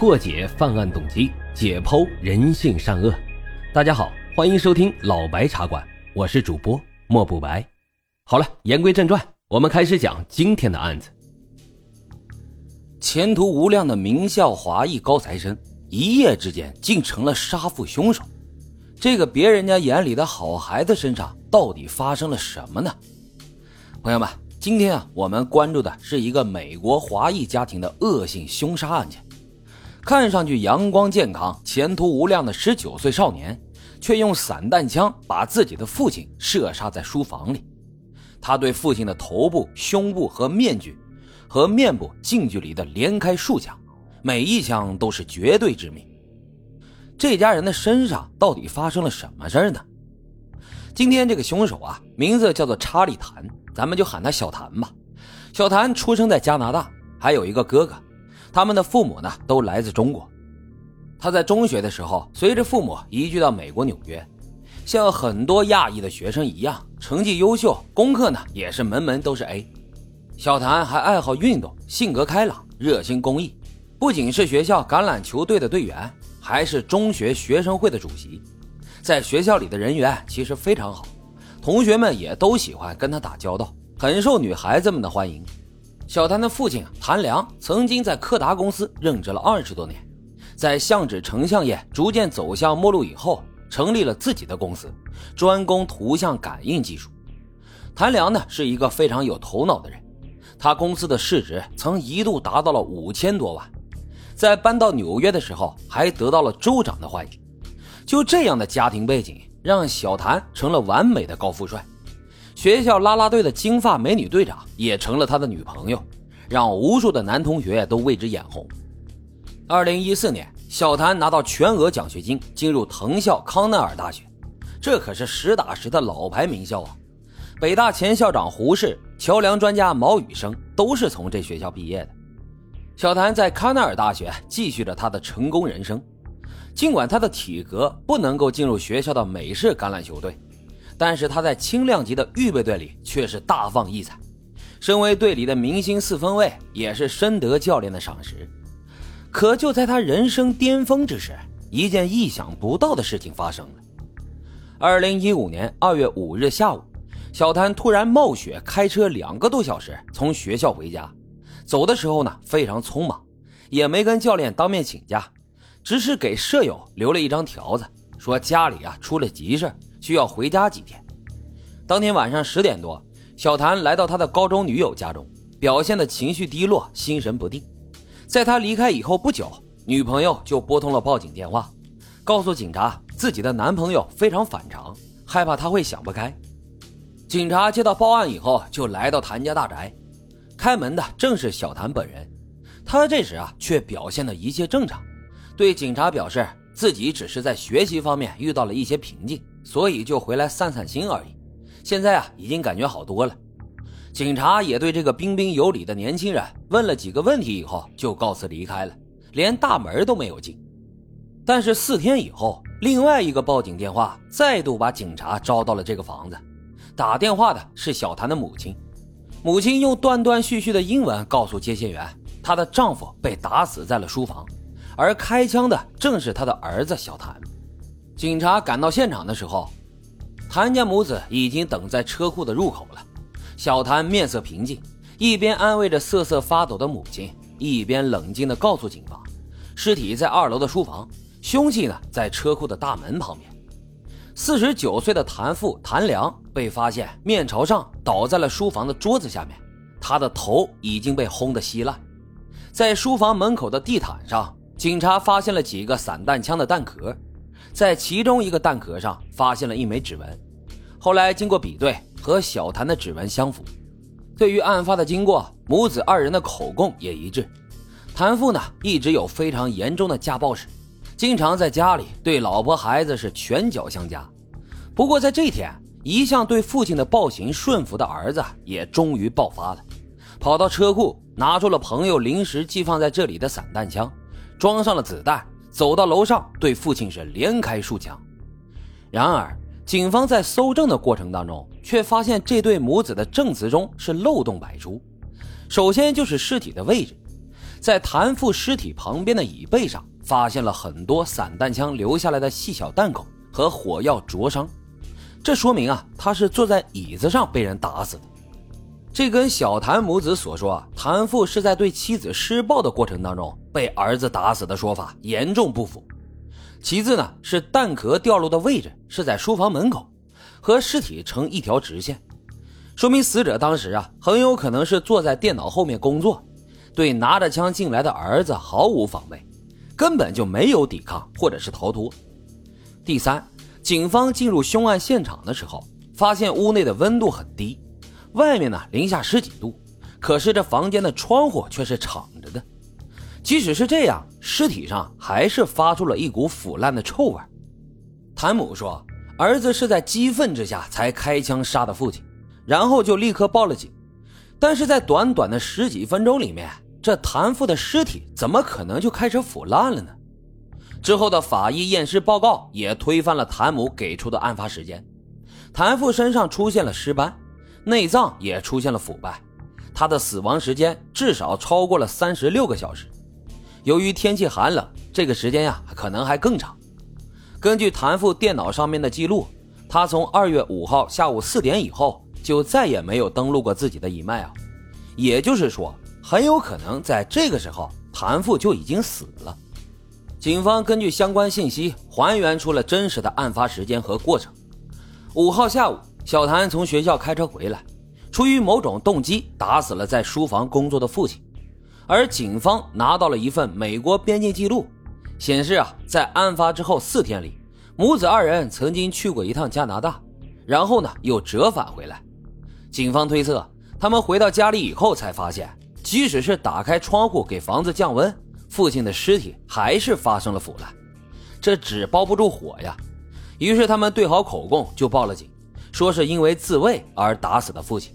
破解犯案动机，解剖人性善恶。大家好，欢迎收听老白茶馆，我是主播莫不白。好了，言归正传，我们开始讲今天的案子。前途无量的名校华裔高材生，一夜之间竟成了杀父凶手。这个别人家眼里的好孩子身上，到底发生了什么呢？朋友们，今天啊，我们关注的是一个美国华裔家庭的恶性凶杀案件。看上去阳光健康、前途无量的十九岁少年，却用散弹枪把自己的父亲射杀在书房里。他对父亲的头部、胸部和面具。和面部近距离的连开数枪，每一枪都是绝对致命。这家人的身上到底发生了什么事儿呢？今天这个凶手啊，名字叫做查理·谭，咱们就喊他小谭吧。小谭出生在加拿大，还有一个哥哥，他们的父母呢都来自中国。他在中学的时候，随着父母移居到美国纽约，像很多亚裔的学生一样，成绩优秀，功课呢也是门门都是 A。小谭还爱好运动，性格开朗，热心公益，不仅是学校橄榄球队的队员，还是中学学生会的主席。在学校里的人缘其实非常好，同学们也都喜欢跟他打交道，很受女孩子们的欢迎。小谭的父亲谭良曾经在柯达公司任职了二十多年，在相纸成像业逐渐走向没落以后，成立了自己的公司，专攻图像感应技术。谭良呢是一个非常有头脑的人。他公司的市值曾一度达到了五千多万，在搬到纽约的时候还得到了州长的欢迎。就这样的家庭背景，让小谭成了完美的高富帅。学校啦啦队的金发美女队长也成了他的女朋友，让无数的男同学都为之眼红。二零一四年，小谭拿到全额奖学金，进入藤校康奈尔大学，这可是实打实的老牌名校啊。北大前校长胡适、桥梁专家毛宇生都是从这学校毕业的。小谭在康奈尔大学继续着他的成功人生。尽管他的体格不能够进入学校的美式橄榄球队，但是他在轻量级的预备队里却是大放异彩。身为队里的明星四分卫，也是深得教练的赏识。可就在他人生巅峰之时，一件意想不到的事情发生了。二零一五年二月五日下午。小谭突然冒雪开车两个多小时从学校回家，走的时候呢非常匆忙，也没跟教练当面请假，只是给舍友留了一张条子，说家里啊出了急事，需要回家几天。当天晚上十点多，小谭来到他的高中女友家中，表现的情绪低落，心神不定。在他离开以后不久，女朋友就拨通了报警电话，告诉警察自己的男朋友非常反常，害怕他会想不开。警察接到报案以后，就来到谭家大宅。开门的正是小谭本人。他这时啊，却表现的一切正常，对警察表示自己只是在学习方面遇到了一些瓶颈，所以就回来散散心而已。现在啊，已经感觉好多了。警察也对这个彬彬有礼的年轻人问了几个问题以后，就告辞离开了，连大门都没有进。但是四天以后，另外一个报警电话再度把警察招到了这个房子。打电话的是小谭的母亲，母亲用断断续续的英文告诉接线员，她的丈夫被打死在了书房，而开枪的正是她的儿子小谭。警察赶到现场的时候，谭家母子已经等在车库的入口了。小谭面色平静，一边安慰着瑟瑟发抖的母亲，一边冷静地告诉警方，尸体在二楼的书房，凶器呢在车库的大门旁边。四十九岁的谭父谭良被发现面朝上倒在了书房的桌子下面，他的头已经被轰得稀烂。在书房门口的地毯上，警察发现了几个散弹枪的弹壳，在其中一个弹壳上发现了一枚指纹。后来经过比对，和小谭的指纹相符。对于案发的经过，母子二人的口供也一致。谭父呢，一直有非常严重的家暴史。经常在家里对老婆孩子是拳脚相加，不过在这天，一向对父亲的暴行顺服的儿子也终于爆发了，跑到车库拿出了朋友临时寄放在这里的散弹枪，装上了子弹，走到楼上对父亲是连开数枪。然而，警方在搜证的过程当中，却发现这对母子的证词中是漏洞百出。首先就是尸体的位置。在谭父尸体旁边的椅背上发现了很多散弹枪留下来的细小弹孔和火药灼伤，这说明啊，他是坐在椅子上被人打死的。这跟小谭母子所说谭父是在对妻子施暴的过程当中被儿子打死的说法严重不符。其次呢，是弹壳掉落的位置是在书房门口，和尸体成一条直线，说明死者当时啊很有可能是坐在电脑后面工作。对拿着枪进来的儿子毫无防备，根本就没有抵抗或者是逃脱。第三，警方进入凶案现场的时候，发现屋内的温度很低，外面呢零下十几度，可是这房间的窗户却是敞着的。即使是这样，尸体上还是发出了一股腐烂的臭味。谭母说，儿子是在激愤之下才开枪杀的父亲，然后就立刻报了警。但是在短短的十几分钟里面，这谭父的尸体怎么可能就开始腐烂了呢？之后的法医验尸报告也推翻了谭母给出的案发时间。谭父身上出现了尸斑，内脏也出现了腐败，他的死亡时间至少超过了三十六个小时。由于天气寒冷，这个时间呀可能还更长。根据谭父电脑上面的记录，他从二月五号下午四点以后。就再也没有登录过自己的一脉啊，也就是说，很有可能在这个时候，谭父就已经死了。警方根据相关信息还原出了真实的案发时间和过程。五号下午，小谭从学校开车回来，出于某种动机打死了在书房工作的父亲。而警方拿到了一份美国边境记录，显示啊，在案发之后四天里，母子二人曾经去过一趟加拿大，然后呢又折返回来。警方推测，他们回到家里以后才发现，即使是打开窗户给房子降温，父亲的尸体还是发生了腐烂，这纸包不住火呀。于是他们对好口供就报了警，说是因为自卫而打死的父亲。